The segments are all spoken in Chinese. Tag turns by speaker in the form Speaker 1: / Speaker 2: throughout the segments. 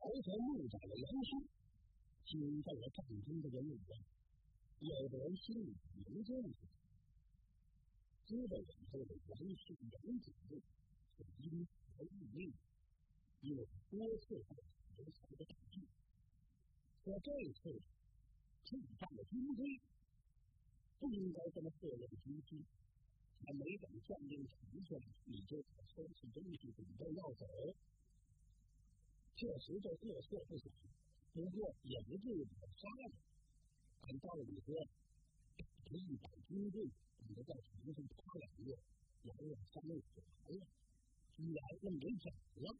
Speaker 1: 头怒斩了杨修，惊动了战中的人物。有的人心里明镜子，知道以后的杨修、杨景路是因财入命，因为多次犯劫财的大忌，可这次触犯了军规，不应该这么破坏军纪。还没等将令传下，你就把收拾东西准备要走。确实这过错不小，不过也不至于把他杀了。按道理说，这一百军队你就在床上趴两个月，两两三日就完了。居然认为走了，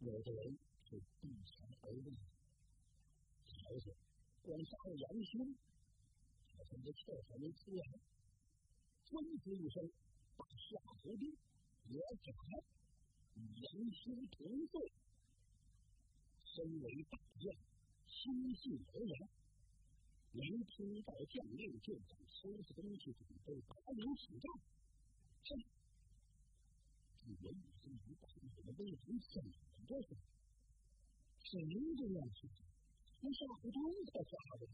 Speaker 1: 有的人是避财而入。而且光杀了杨兄，好像这气还没出来，吩咐一声，把夏侯惇、罗轸与杨修同罪。身为大将，心性而然，没听到将令就想收拾东西准备拔营起战。哼！这文武将领把你们威风怎么着？谁这样说？那夏侯惇可吓的，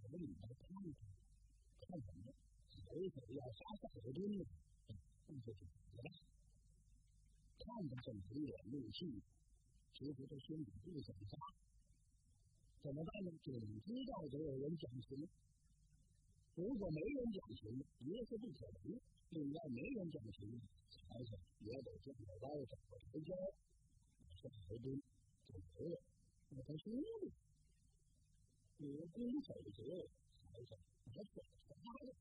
Speaker 1: 可里边看看，看什么？谁谁要杀夏侯惇呢？那就是死了。看着这一脸怒气。其实他心里不想杀，怎么办呢？总知道得有人讲情。如果没人讲情，也是不可能；另外没人讲情，而且也得见个高手和台阶。夏侯惇就没了，那他输了。有攻守则，才是拿手的大了。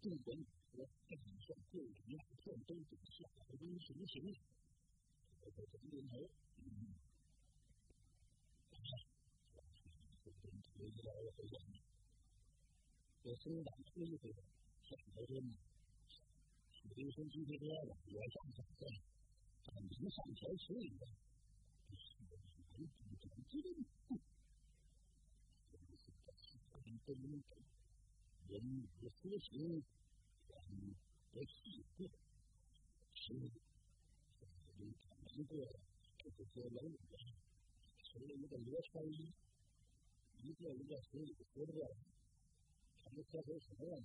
Speaker 1: 众人说：“这一算对敌两片都比夏侯惇行情。”这个这年头，嗯，啊，这个问题越来越严重。这生长恢复的夏侯惇，许多生今天多了，我想想看，咱们上条村里的，这是我们最基本的基本。这是这夏侯惇本人的人物所行，人的气魄，是。你一个，就是说人武啊，成了一个罗穿衣，一个一个手里扶着个，他们喝口什么呢？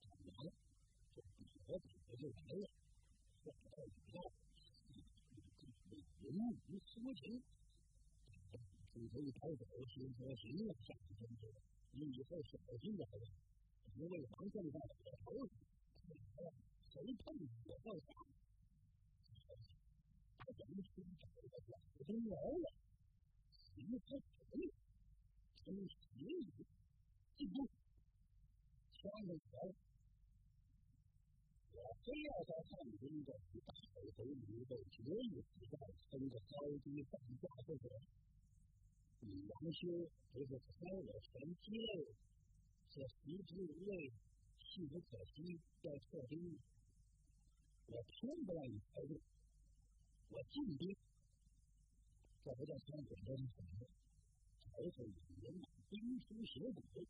Speaker 1: 讲完就比划比划就完了，话到理到，人无私情，最后一逃走，心说行了，下一分钟，你以后小心点了，因为防现在我头，谁碰我报仇。他怎么去找一个老的老了？你们太蠢了！真是无语！记住，千万不要！我非要在汉中的大海头里头绝育比赛分个高低上下不可。你杨修不是猜我全机了？这食之无味，弃不可惜，要撤兵。我偏不让你猜中。我进兵，这不叫三点钟什么？而是以人马兵出血谷，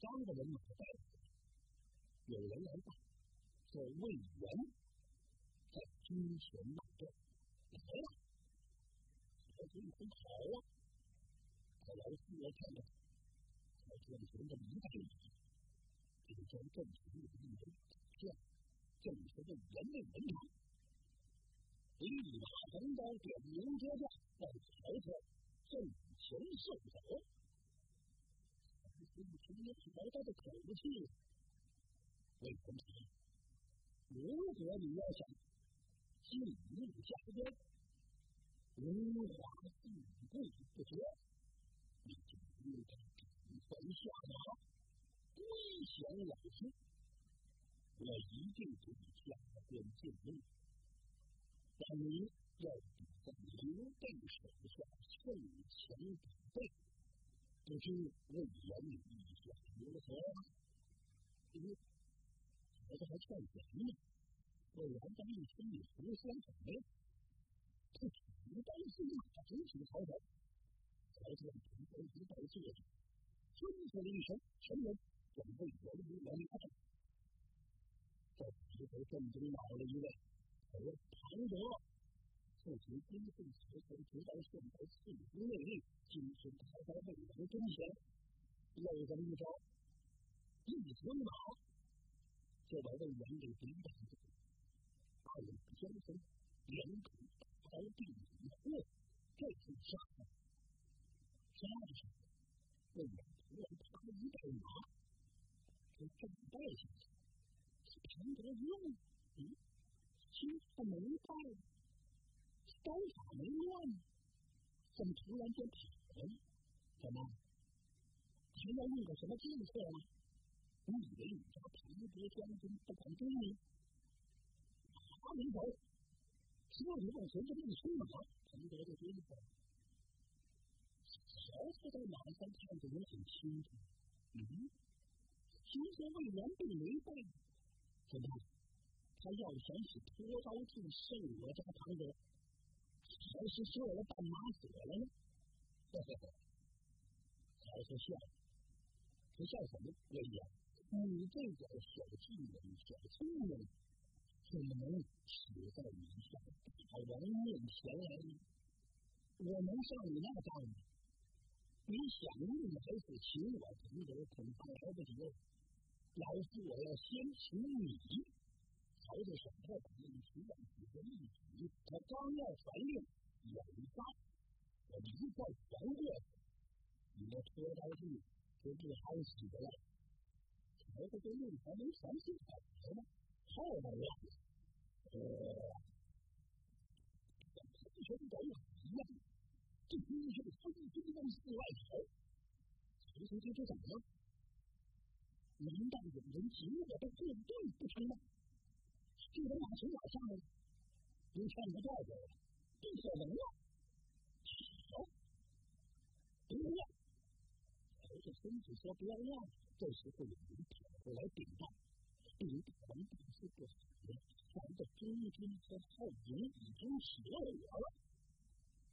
Speaker 1: 张的人马在，有人来报，说魏源在军前大战来了，我军很好啊。后来四月看到，才进行的一大礼，这将正式入军为这样，正式的人类文明。一马横刀，点名接驾，在曹操阵前受走。你听听曹操的口气，魏文长，如果你要想进入家边，荣华富贵不绝，你就应该赶快下马，归降老师。我一定给你下边进路。但你要比在刘备手下趁强打备，不知魏延意下如何？我这还欠钱呢。魏延在一心里胡说什么呀？不你担心马直取曹操，曹操从头一到坐着，吩咐了一声：“臣人准备援兵来打。”这时候正中恼了一位。唐德父亲金凤朝朝直到现在四十内力，今天还在未来中前，有这么一招，一声马，就把魏延给逼到这里。二人相分，两口刀地一过，这次杀了，杀的时候，魏延突然啪一带马，就正带下去，旁边一问，嗯，心他没带。刀法没乱，怎么突然间跑了？怎么？还要用个什么计策吗？你以为你家唐伯将军不敢追你？他没走，只要你往前这么一出马，唐伯就追上了。曹操在马上看得也很清楚，嗯，听说魏延并没败，怎么？他要想起拖刀计胜我家唐伯。还是做了半马死了呢？呵呵呵，曹操笑了，他笑什么？魏延，你这个小气人、小聪明，怎么能死在你下大王面前来呢？我能上你那当吗？你想用还是请我同德，恐怕来不及了。老夫我要先请你。曹操想到把令提上几个一举，他刚要传令，有一发，我一再传过，你那拖刀计就不好使了。曹操这令还没传出口呢，后面呀，呃，像喷泉狗一样，这兵是纷纷往寺外逃。曹操这是怎么了？难道有人请我的护盾不成吗？就能马从哪上呢？你看不到的，不可能啊！好，不要！曹操孙子说不要让，这时候有人跑过来禀报：禀大王大事不好了，咱的中军和后营已经起了我了。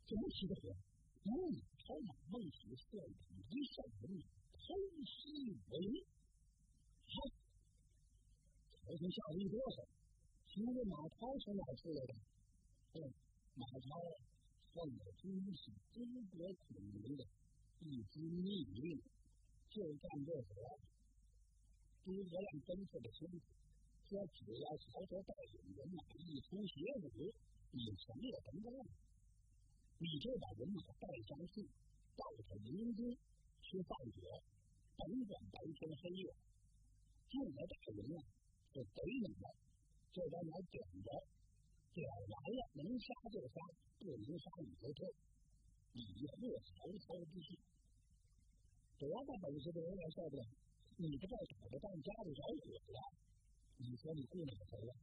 Speaker 1: 怎么起的火？因为曹马孟子率领一上人偷袭我营。好，曹操吓了一哆嗦。请问马超从哪出来的？嗯，马超奉了军师诸葛孔明的一支密令，就干这活。诸葛亮吩咐的清楚，说只要曹操带领人马一出邪武，你成了成功，你就把人马带上去，到他营中吃饭酒，甭管白天黑夜，进了大营啊，就给你了。就在那点着，点完了能杀就杀，不能杀你就退，以后曹操之心。多大本事的人也受不了！你不在打着仗家里着火了，你说你顾哪头啊？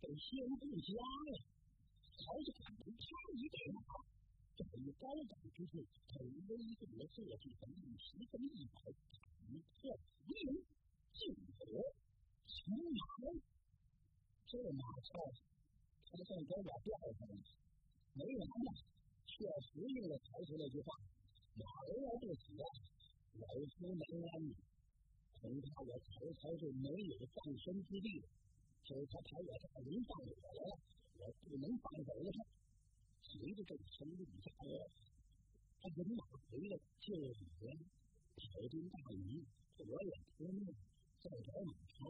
Speaker 1: 得先顾家呀！曹操肯定怕你给马，在于高岗之处，他威动了坐骑和一十分一百，一破敌人，进火，擒马。这马超，他像狗把吊上了，没完了，却回应了曹操那句话：“马儿要不死啊，老夫能安你。”恐怕我曹操就没有葬身之地了。所以他把我大营放火了，我不能放走了他。随着这声令下落，他人马回来就已经跑进大营，我也出面再找马超，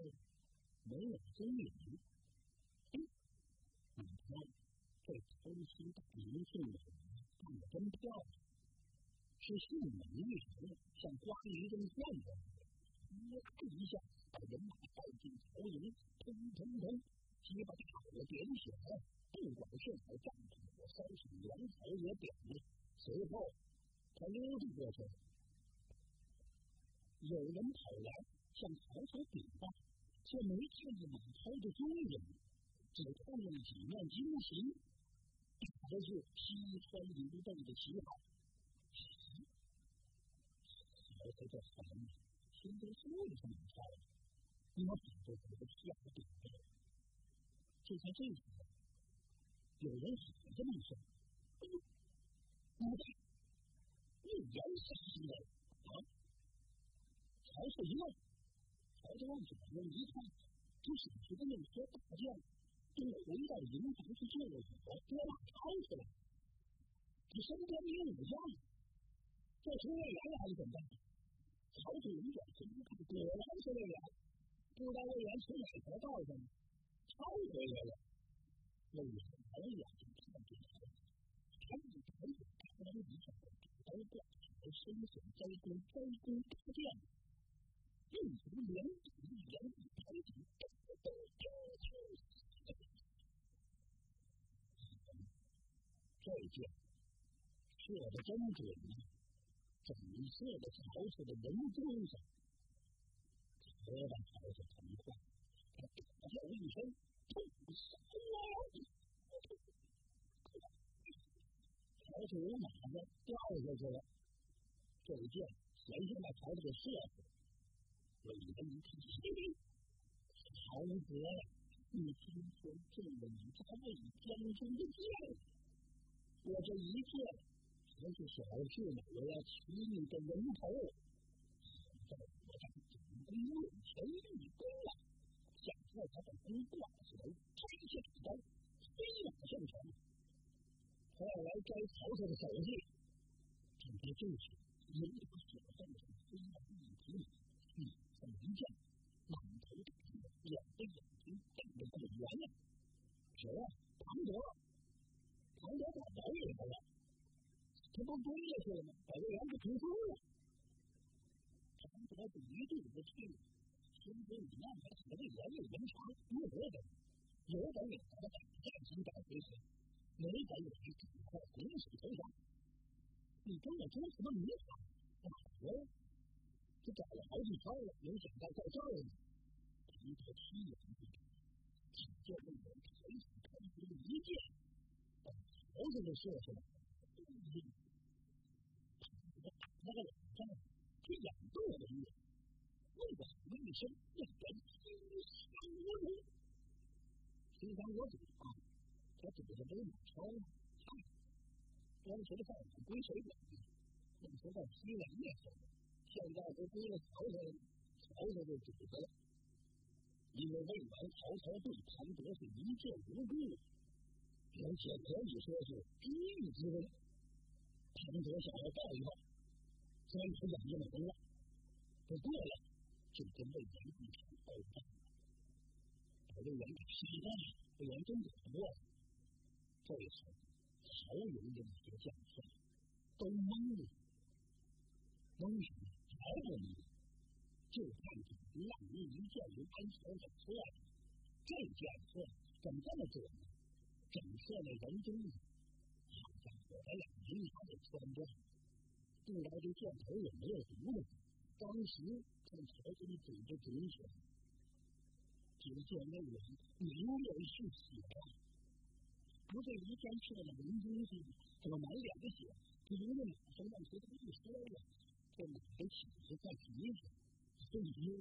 Speaker 1: 没有踪影。你看，这偷袭大名姓的干的真漂亮，是迅猛异常，像刮一阵旋风，咿呀一下把人马带进曹营，砰砰砰，几把大火点起来，不管是在战场或烧起粮草也点了。随后他溜达过去，有人跑来向曹操禀报，却没看见马超的踪影。只看见几面金旗，打的是披川流动的旗号。曹操这烦呐，听着是为什么操？你们反正不是瞎顶的。就在这时，有人喊这么一声：“你看，你言下之意啊？”曹操一愣，曹操往左边一看，这是一个内阁大将。又回到营房去救火，别把吵起来。他身边没有武将，这是魏延还是怎么办？曹操一转身一看，果然是魏延。不知道魏延从哪条道上抄回来了。魏延抬眼看着他，他一抬眼看到一个刀挂着身显招功招功大将，用从两指一扬一抬起，咚咚咚这箭射的真准啊！整射的曹操的人中上，把曹操疼坏。他大叫一声：“痛死我了！”曹操马上掉下去了。这箭先是把曹操给射死。魏延一看，曹操。你今天中了你家魏将军的箭，我这一箭还是小事呢，我要取你的人头。现在我将主公面前立功了，想在他的弓挂起来，摘下主刀，飞马上前。后来摘曹操的首级，准备进去，一把手上的飞马一提，一分一箭，满头大汗，两只眼睛。这个圆呢？谁呀？庞德，庞德把宝给他了，他不追去了吗？把这圆给冲输了。庞德是一肚子气，心说你让他死的言语人长，有本事，有本事他打战争打回去，没本事你赶快拱手投降。你跟我争什么名堂？打我！这找了好几招了，没想到在这儿呢。庞德气呀！就这么抬起开出一箭，把曹操给射出来。那个脸上是眼瞪着你，怒喊一生，要人心伤我主。心伤我主啊！他指着北马超呢，看，当时的饭碗归谁管呢？那时候西凉的时候，现在都归了曹操，曹操就主子了。因为魏完曹操对庞德是一见如故，而且可以说是知遇之恩。庞德想要报一报，所以他眼睛没了。不过了，就跟魏延一场斗战，把魏延给气坏了。魏延真打不过，这时曹营的那些将帅都懵了，懵什么？曹不懵。就看见浪一一箭由安曹给错了，这箭错怎么这么准整个那人中呢，好家伙，把两银牙给穿断了。不知道这箭头也没有毒呢？当时看曹操的嘴都准起来，只见那人满脸是血啊！不这一箭射在人中上，怎么满脸的血？不是那马上让曹操一摔了，这马的体子在皮上。这一丢，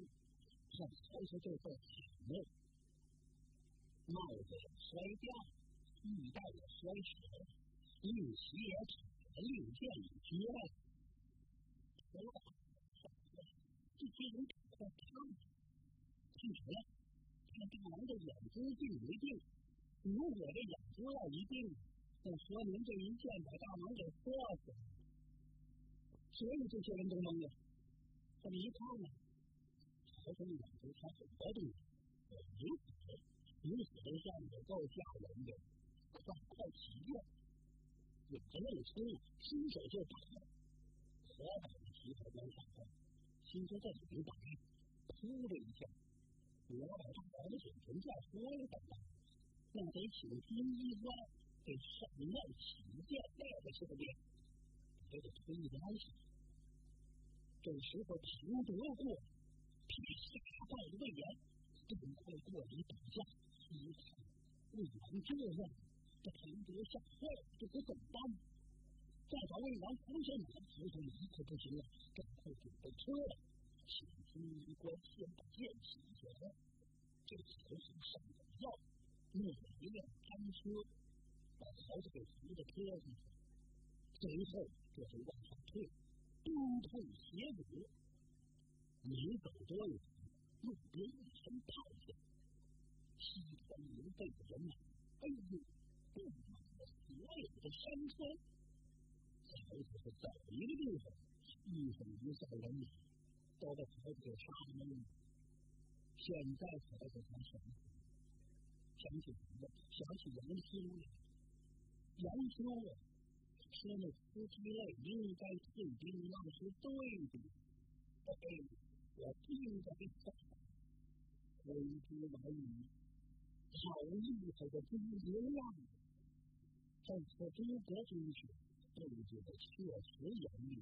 Speaker 1: 看曹操这块铁帽，帽子摔掉，玉带也摔折，玉玺也扯了，令箭也撅了。好了，这些人赶快看，看什么？看大王的眼珠定没定？如果这眼珠要一定，那说明这一箭把大王给射死了。所以这些人都懵了。这么一看呢？曹操眼睛他很高兴，如此如此的像也够吓人的，快快起箭，眼睛一出，伸手就打，火把的旗头往上放，心说这怎么打？噗的一下，我把大王的嘴唇叫说了，那得请军医官给上庙起箭带在身边，这个推关系。这时候庞德过。吓坏了魏延，赶快过来打架。一看魏延这样，这庞德吓坏了，这可怎么办？再把魏延扶上马，曹操一刻不行了，赶快准备撤了。请军医官先把剑起来。这曹操上了药，弄了一辆单车，把曹操给扶到车上去。随后这就往上退，东退斜补。没走多远，路边一声炮响，西川刘备的人马，哎呦，布满了所有的山川。曹操是走一个地方，一手一下人马都被曹操给杀没了。现在曹操才想起，想起什么？想起杨修了。杨修啊，说那司机类应该退兵，那是对的。哎，我应该走。挥之来矣，好厉害的军人啊！这次诸葛军师布置的确实严密，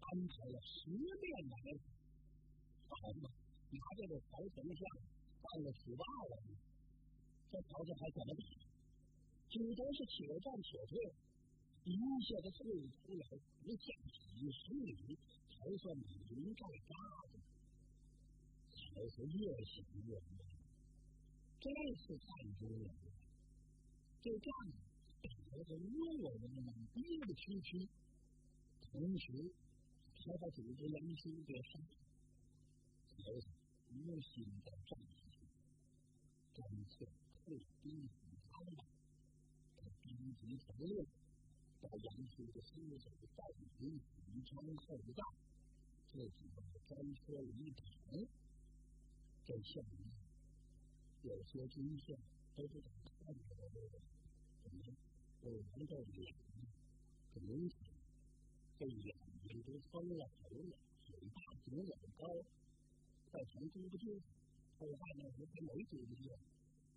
Speaker 1: 安排了十面埋伏。好嘛，拿着这个曹丞相当了死霸了，这曹操还怎么打？只能是且战且退，一下子退出来不下几十里，才算把营寨扎住。曹操越想越乱，这次看出来了，这仗打的是弱人们憋得屈屈，同时还把主子杨修给杀了。曹操无心再战下去，干脆退兵回家了。他兵集成列，把杨修的尸首带回宜昌后帐，自己把专车一躺。这下面有些军校都是怎么看出来的？怎么我们这脸很明显，这眼睛都翻了头了，嘴巴肿了高，再从猪不住，后半那时还没猪不住，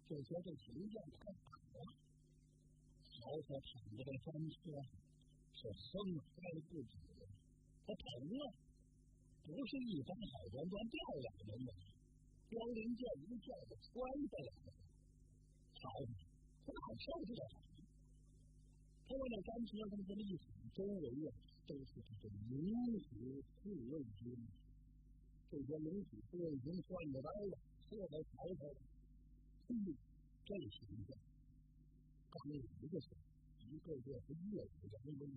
Speaker 1: 就说这形象太好了。曹操躺在这山车，是生嗨不止，他疼了，不是一般好端端掉下来的。光灵剑一下子穿下来了，好，很好受这个。他往那山车上这么一躺，周围啊都是这个龙虎护卫军。这些龙虎护卫军换着刀了，坐在曹操，嘿，这形象，刚有一个手，一个个是越武扬威，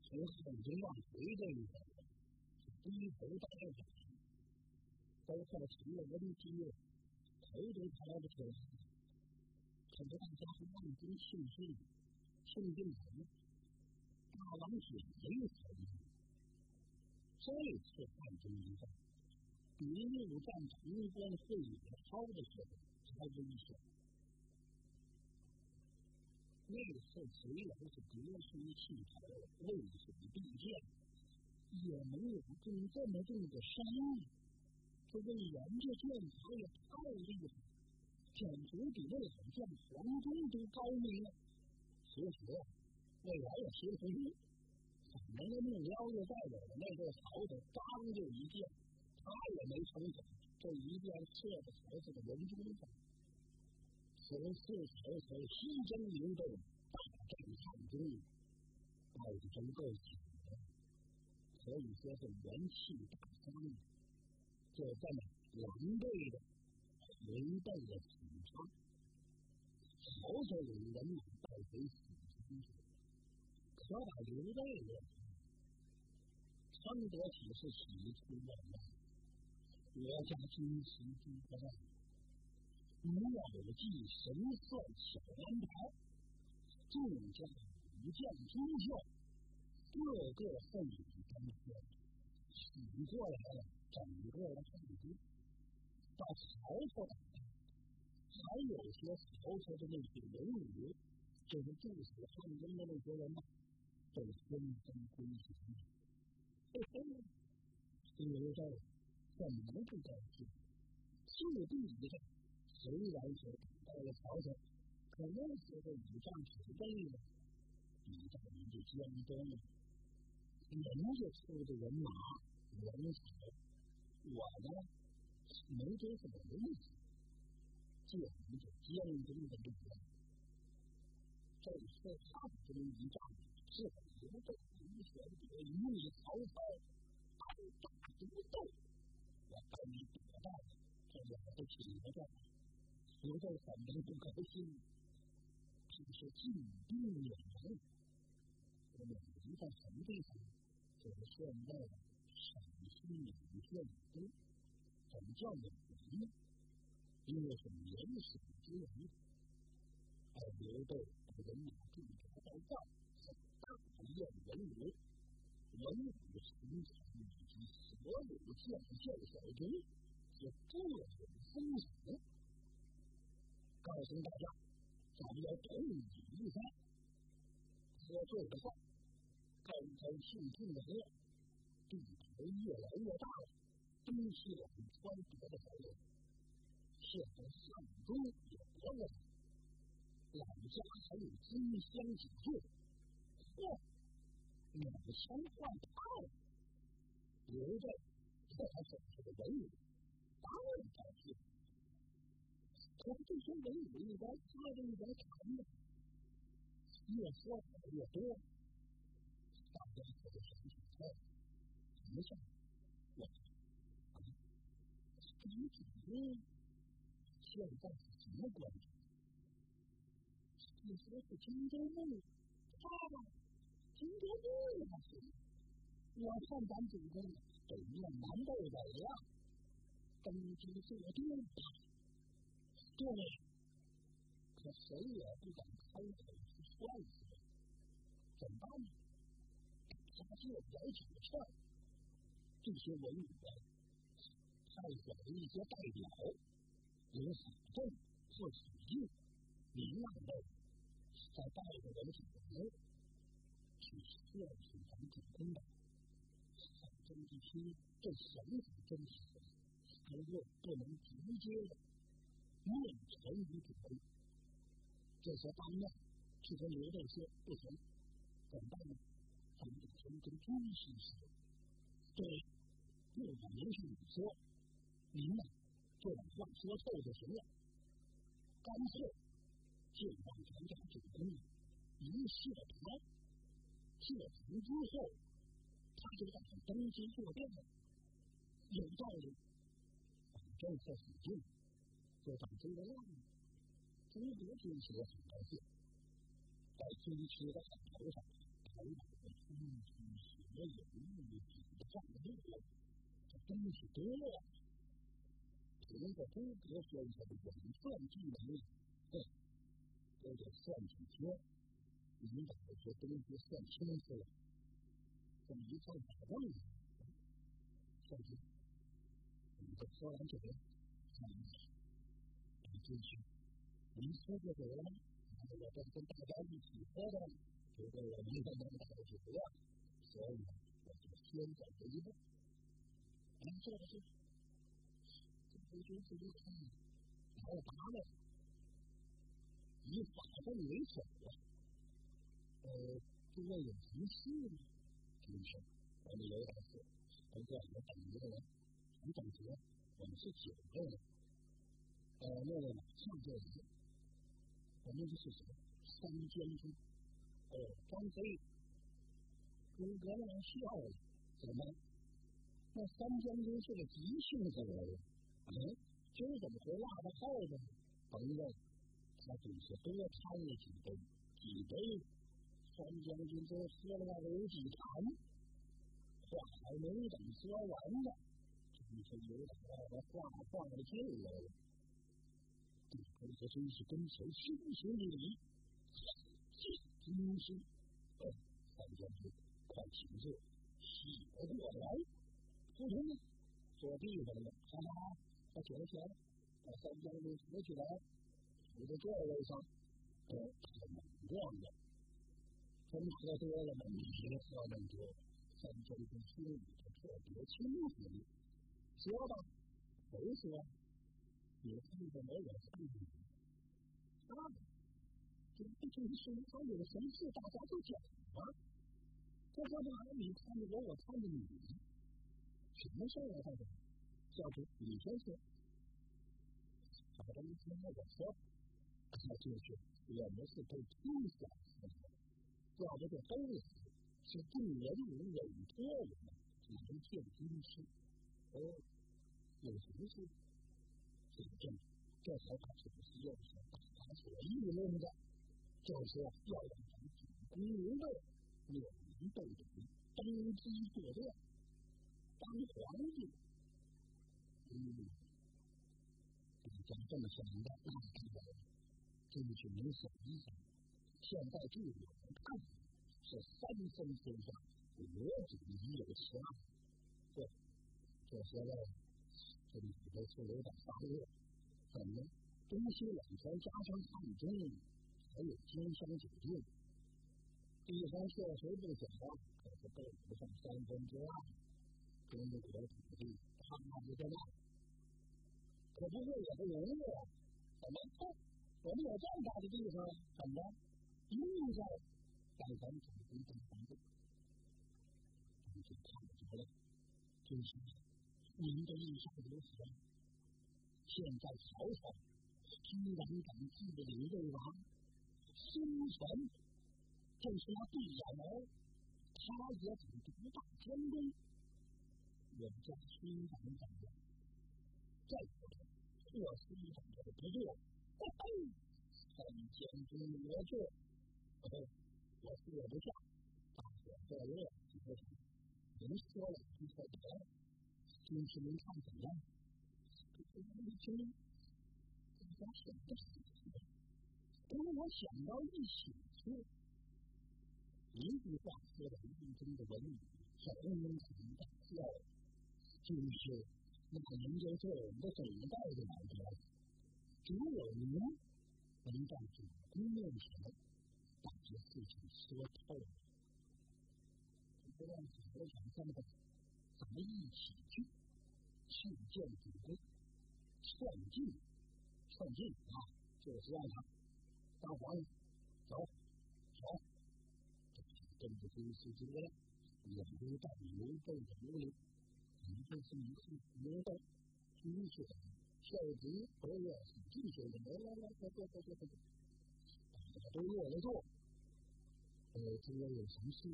Speaker 1: 从后军往回这一走，低头大耳。都快成了文职，头都抬不起来。可是大家是万分庆幸，庆幸什么？大王准没有死。这次汉中一战，比六战潼关会野操的时候还危险。那次虽然是革书弃曹，渭水必见，也没有中这么重的伤。这魏延这剑法也太厉害，简直比那场将黄忠都高明了。其实魏延也实不易，反正那目标就在我们那个曹操，刚就一箭，他也没成功，这一箭射在曹操的人中上。此次曹操西征刘备，大战汉中，到底真够惨的，可以说是元气大伤。就这么狼狈的违背了许昌，曹操领人马带回许昌去，可把刘备呢，称得起是喜出望外。我家军旗诸葛亮，吴有计神算小安排，众将武将诸将，个个奋勇争先，醒过来了。整个的汉军到曹操打仗，还有些曹操的那些人物，就是驻守汉中的那些人嘛，都纷纷归降。嘿嘿，刘备怎么不高兴？赤壁一战虽然是打败了曹操，可那时候以战守备呢，比在人家江东，人家出的人马人才。我呢，没多少意思，就凭着江东的力量，这次汉中一战，是刘备无选者与你曹操单打独斗，我把你打败了，这两个挺着战，刘备肯定不高兴，这是进兵远门，我们一在什么地方？就是现在的。陕西两县都怎么叫远门呢？因为是年少之人，而刘备把人马驻扎在赵，是大宴文武，文武臣才以及所有将校小军，是各种封赏，告诉大家，咱们要统一一番，喝醉的话，高高兴兴的喝，地头越来越大了，东西两川别的好友。现在汉中也活了，老家还有金香几座，嚯，两千换炮，刘备这还真是个文武，当然高兴。可这些文武一边他着一边谈呢，越说越多，大家可就想起来，怎么想？我啊，你怎么？现在是什么关系？你说是荆州牧，啊，荆州牧还是？我看咱主公北面南北北呀，登基坐殿吧。对，可谁也不敢开口去劝死，怎么办呢？大家就摇起了劝，这些文武啊，太选的一些代表。有反正或起义，民让的，在带着人手去劝阻咱主公的。反正一听这想法真实，还又不能直接的面陈于主，这些方面去跟刘备说不行，怎么办呢？咱们得先跟军师说，对，不管明是你说，您呢？就把话说透就行了，干脆就让咱家主公一谢他，谢完之后，他就让他登基坐殿了。有道理，反正是死定，就把这个让诸葛军师很高兴，在军师的头上头上的金鸡血有玉锦上路，这东西多。凭着诸葛先生的演算技能，哼，都得算几天，你把这些东西算清楚了，这么一算打仗呢，算清，你这说完这个，看一下，你进去，您说这个人，我再跟大家一起喝的，觉得我们这能打得起来，所以我就先走这一步，您做的是。回军自己看，然后打了，以法正为首了。呃，诸位有什么？事吗？军师，我们有点事，不过我们等一个人，很等急，我们是九个人。呃，那位马上就来，我们这是什么？三将军。哦，张飞，诸葛亮笑了，怎么？那三将军是个急性子人。哎，今儿怎么会落到后头呢？甭问，他只是多贪了几杯，几杯，三将军都喝了那有几坛，话还没等说完呢，真是有点让他话放了劲来了。这可真是跟随心心的礼，军师，哦，三将军，快请坐，喜过来，不通坐地上了，好他起来前，把三将军扶起来，扶在座位上，呃，很莽撞的。真喝多了吗？你别喝那么多。三将军心里头特别清楚。说吧，谁说？你看见没有？看见没有？啊，这不就是他有什么事，大家都讲吗？这干嘛？你看见我，我看见你，什么事儿啊？大家？教主，你先说。好的，你听我说，那就是我们是被天下所托，要不就都是是众人民委托我们来见军师。哦，有什么事？这个正，这才把这个又是大家所议论的，就是要让咱们主公刘备有名被登基坐殿，当皇帝。嗯，这个家这么想的，那看来真是没想一想。现在据我们看，是三分天下，我主已有十二。对，这些呢，这里头是有点发热。怎么？东西两条加上汉中，还有金山酒店，地方确实不小，可是够不上三分之二。中国土地差不多大，可不会也不容易啊！怎么？我们有这么大的地方，怎么？用在盖房子、盖房子，我们就看不着了。就是，您的印象如何？现在曹操居然敢自领魏王，孙权正是那对眼儿，他也敢独大天功。我们家孙长怎么样？再不成，我孙长这个不对，嘿嘿，三千军我去。我我说不下，大伙在乐，几个人人说了，你说得了，军师您看怎么样？一听，大家想的是什么？跟我想到一起去，一句话说的一中的文理，小人能大笑，就是那您就做我们的总代的来着，只有您能在主公面前。把这事情说透了，不让几个人三个，咱们一起去去见主公，劝进，劝进啊！就是让他当皇上，走，走，跟着军师之位，也不带刘备的屋里，你这是一次刘备军事的校职和要是进修的，来来来，快快快快快，大家都落了座。呃，今天有什么事？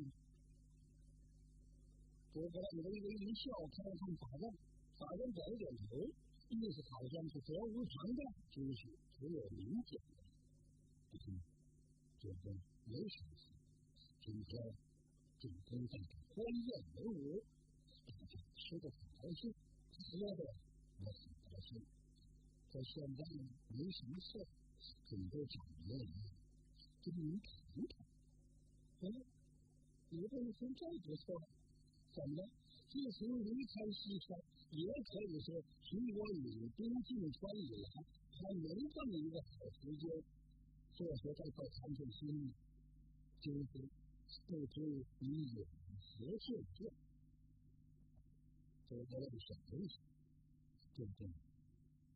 Speaker 1: 诸葛亮微微一笑，看了看法官，法官点了点头，意思好像是责无旁贷，就是只有理解。不行，这个没什么事。今天主公在这欢宴文武，大家吃的很高兴，喝的也很高兴。可现在没什么事，准备找人来跟你谈谈。嗯，你这么说这不错，怎么？自从离开西川，也可以说从我领兵进川以来，还没这么一个好时间。这时候再谈谈心意，就是不知你有何见解？这我也想一想，对不对？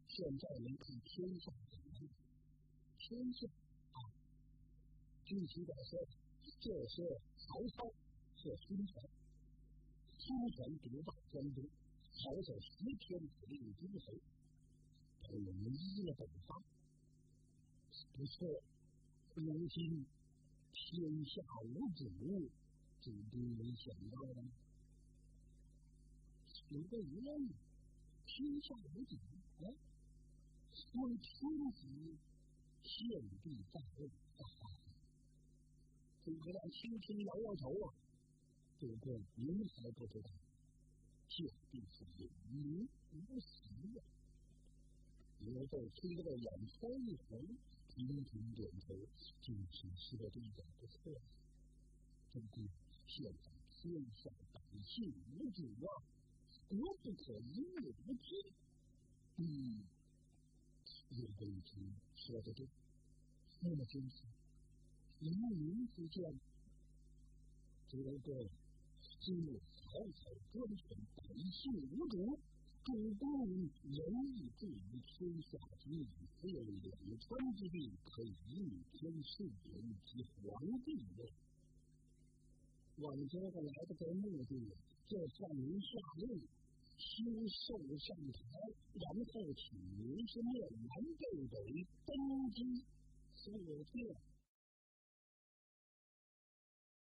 Speaker 1: 现在能看天下怎么样？天下啊，具体点说。就是曹操和孙权，孙权独霸江东，曹操十天子令诸侯，他们一了北方，不错。如今天下无主，主公没想到吗？有个疑问：天下无主，哎，为天子献帝在位，在诸葛亮轻轻摇摇头啊，这个您还不知道，这必是有名无实啊！刘备听得眼圈一红，频频点头，这其说的一点不错。诸公现在天下百姓无主啊，国不可一日无君。嗯，刘备一听说的对，那么真是。一民之见，这个今日曹操专权，百姓无主，主公仁义治于天下之民，只有两川之地可以应天顺人及皇帝位。往这个来的个目的，就向您下令，修寿上台，然后请您是面南北北登基，四殿。